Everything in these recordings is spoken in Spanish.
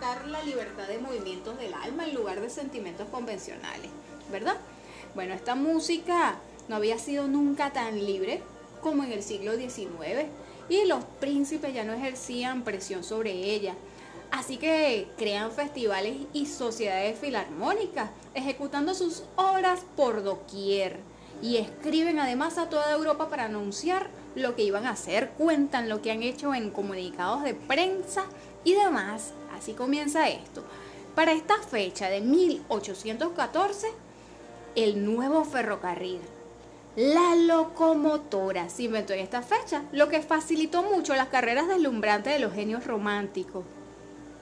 la libertad de movimientos del alma en lugar de sentimientos convencionales, ¿verdad? Bueno, esta música no había sido nunca tan libre como en el siglo XIX y los príncipes ya no ejercían presión sobre ella. Así que crean festivales y sociedades filarmónicas, ejecutando sus obras por doquier. Y escriben además a toda Europa para anunciar lo que iban a hacer, cuentan lo que han hecho en comunicados de prensa y demás. Así comienza esto. Para esta fecha de 1814, el nuevo ferrocarril la locomotora se inventó en esta fecha, lo que facilitó mucho las carreras deslumbrantes de los genios románticos.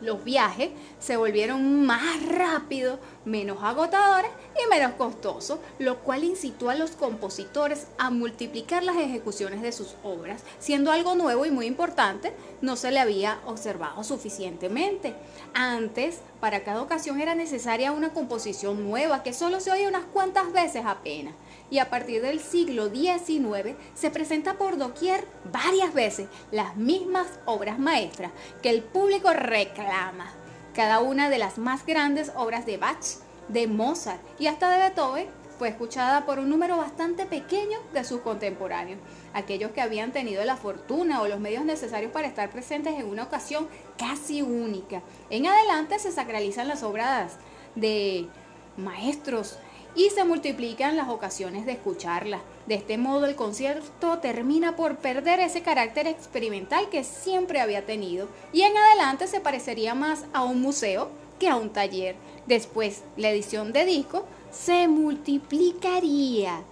Los viajes se volvieron más rápidos, menos agotadores y menos costosos, lo cual incitó a los compositores a multiplicar las ejecuciones de sus obras, siendo algo nuevo y muy importante, no se le había observado suficientemente. Antes, para cada ocasión era necesaria una composición nueva que solo se oye unas cuantas veces apenas y a partir del siglo XIX se presenta por doquier varias veces las mismas obras maestras que el público reclama. Cada una de las más grandes obras de Bach, de Mozart y hasta de Beethoven fue escuchada por un número bastante pequeño de sus contemporáneos, aquellos que habían tenido la fortuna o los medios necesarios para estar presentes en una ocasión casi única. En adelante se sacralizan las obras de maestros y se multiplican las ocasiones de escucharla. De este modo el concierto termina por perder ese carácter experimental que siempre había tenido y en adelante se parecería más a un museo que a un taller. Después la edición de disco se multiplicaría,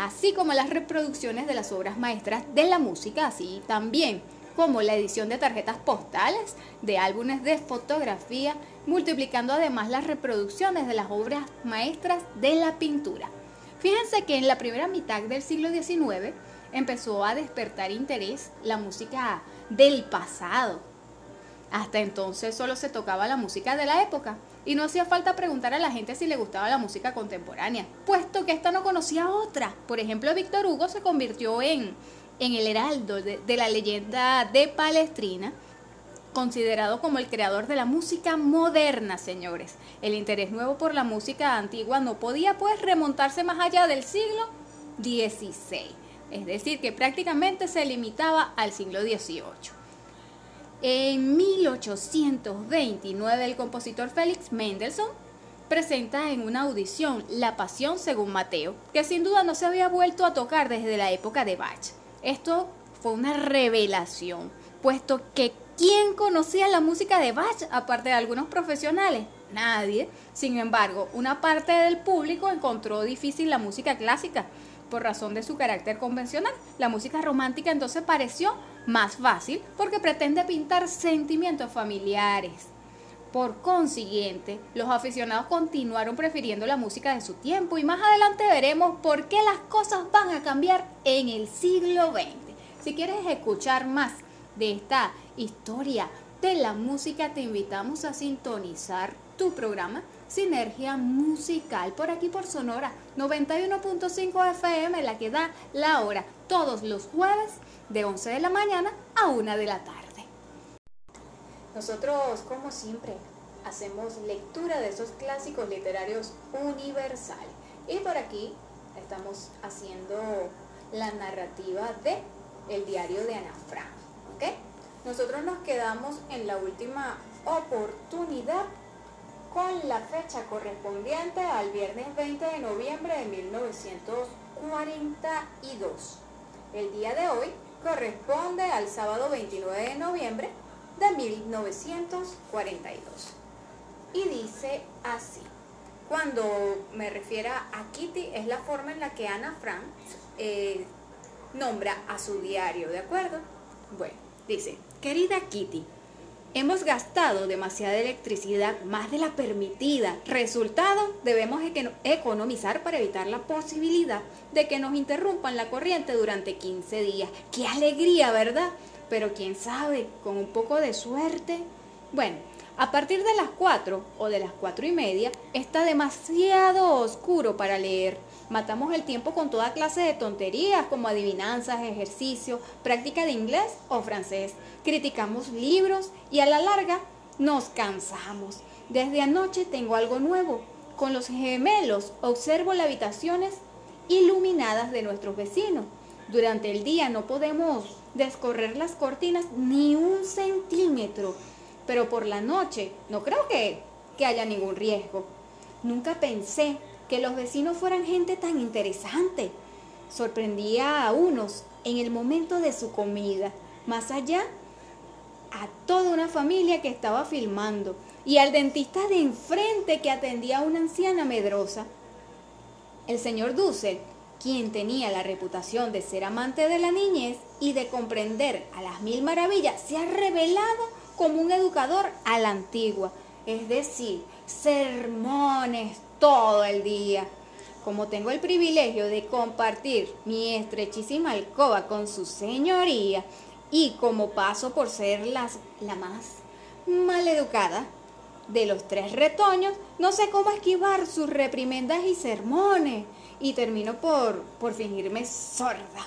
así como las reproducciones de las obras maestras de la música, así también como la edición de tarjetas postales, de álbumes de fotografía, multiplicando además las reproducciones de las obras maestras de la pintura. Fíjense que en la primera mitad del siglo XIX empezó a despertar interés la música del pasado. Hasta entonces solo se tocaba la música de la época y no hacía falta preguntar a la gente si le gustaba la música contemporánea, puesto que ésta no conocía otra. Por ejemplo, Víctor Hugo se convirtió en en el heraldo de, la leyenda de Palestrina, considerado como el creador de la música moderna, señores. El interés nuevo por la música antigua no podía pues remontarse más allá del siglo XVI, es decir, que prácticamente se limitaba al siglo XVIII. En 1829 el compositor Félix Mendelssohn presenta en una audición La Pasión según Mateo, que sin duda no se había vuelto a tocar desde la época de Bach. Esto fue una revelación, puesto que ¿quién conocía la música de Bach aparte de algunos profesionales? Nadie. Sin embargo, una parte del público encontró difícil la música clásica por razón de su carácter convencional. La música romántica entonces pareció más fácil porque pretende pintar sentimientos familiares. Por consiguiente, los aficionados continuaron prefiriendo la música de su tiempo y más adelante veremos por qué las cosas van a cambiar en el siglo XX. Si quieres escuchar más de esta historia de la música, te invitamos a sintonizar tu programa Sinergia Musical por aquí por Sonora 91.5 FM, la que da la hora todos los jueves de 11 de la mañana a 1 de la tarde. Nosotros, como siempre, hacemos lectura de esos clásicos literarios universales. Y por aquí estamos haciendo la narrativa de El diario de Ana Frank. Nosotros nos quedamos en la última oportunidad con la fecha correspondiente al viernes 20 de noviembre de 1942. El día de hoy corresponde al sábado 29 de noviembre de 1942. Y dice así. Cuando me refiera a Kitty, es la forma en la que Ana Frank eh, nombra a su diario, ¿de acuerdo? Bueno, dice, querida Kitty, hemos gastado demasiada electricidad, más de la permitida. Resultado, debemos economizar para evitar la posibilidad de que nos interrumpan la corriente durante 15 días. ¡Qué alegría, verdad! pero quién sabe, con un poco de suerte. Bueno, a partir de las 4 o de las 4 y media está demasiado oscuro para leer. Matamos el tiempo con toda clase de tonterías como adivinanzas, ejercicios, práctica de inglés o francés. Criticamos libros y a la larga nos cansamos. Desde anoche tengo algo nuevo. Con los gemelos observo las habitaciones iluminadas de nuestros vecinos. Durante el día no podemos descorrer las cortinas ni un centímetro, pero por la noche no creo que, que haya ningún riesgo. Nunca pensé que los vecinos fueran gente tan interesante. Sorprendía a unos en el momento de su comida, más allá a toda una familia que estaba filmando y al dentista de enfrente que atendía a una anciana medrosa. El señor Dussel, quien tenía la reputación de ser amante de la niñez y de comprender a las mil maravillas, se ha revelado como un educador a la antigua, es decir, sermones todo el día. Como tengo el privilegio de compartir mi estrechísima alcoba con su señoría y como paso por ser las, la más maleducada de los tres retoños, no sé cómo esquivar sus reprimendas y sermones y termino por, por fingirme sorda.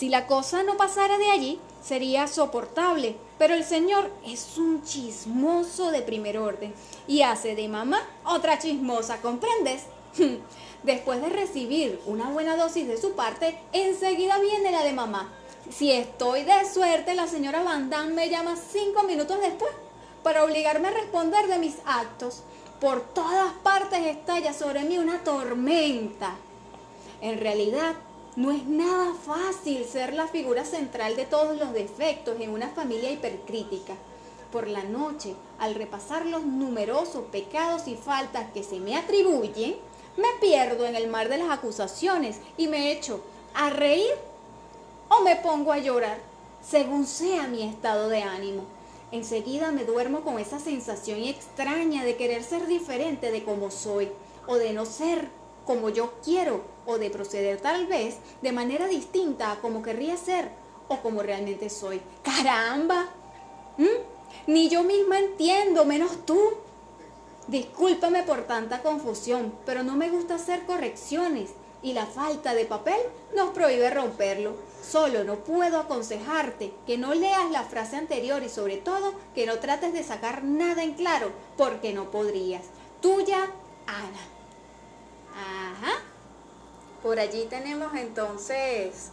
Si la cosa no pasara de allí, sería soportable, pero el señor es un chismoso de primer orden y hace de mamá otra chismosa, ¿comprendes? Después de recibir una buena dosis de su parte, enseguida viene la de mamá. Si estoy de suerte, la señora Van Damme me llama cinco minutos después para obligarme a responder de mis actos. Por todas partes estalla sobre mí una tormenta. En realidad, no es nada fácil ser la figura central de todos los defectos en una familia hipercrítica. Por la noche, al repasar los numerosos pecados y faltas que se me atribuyen, me pierdo en el mar de las acusaciones y me echo a reír o me pongo a llorar, según sea mi estado de ánimo. Enseguida me duermo con esa sensación extraña de querer ser diferente de como soy o de no ser como yo quiero o de proceder tal vez de manera distinta a como querría ser o como realmente soy. ¡Caramba! ¿Mm? Ni yo misma entiendo, menos tú. Discúlpame por tanta confusión, pero no me gusta hacer correcciones y la falta de papel nos prohíbe romperlo. Solo no puedo aconsejarte que no leas la frase anterior y sobre todo que no trates de sacar nada en claro porque no podrías. Tuya, Ana. Ajá. Por allí tenemos entonces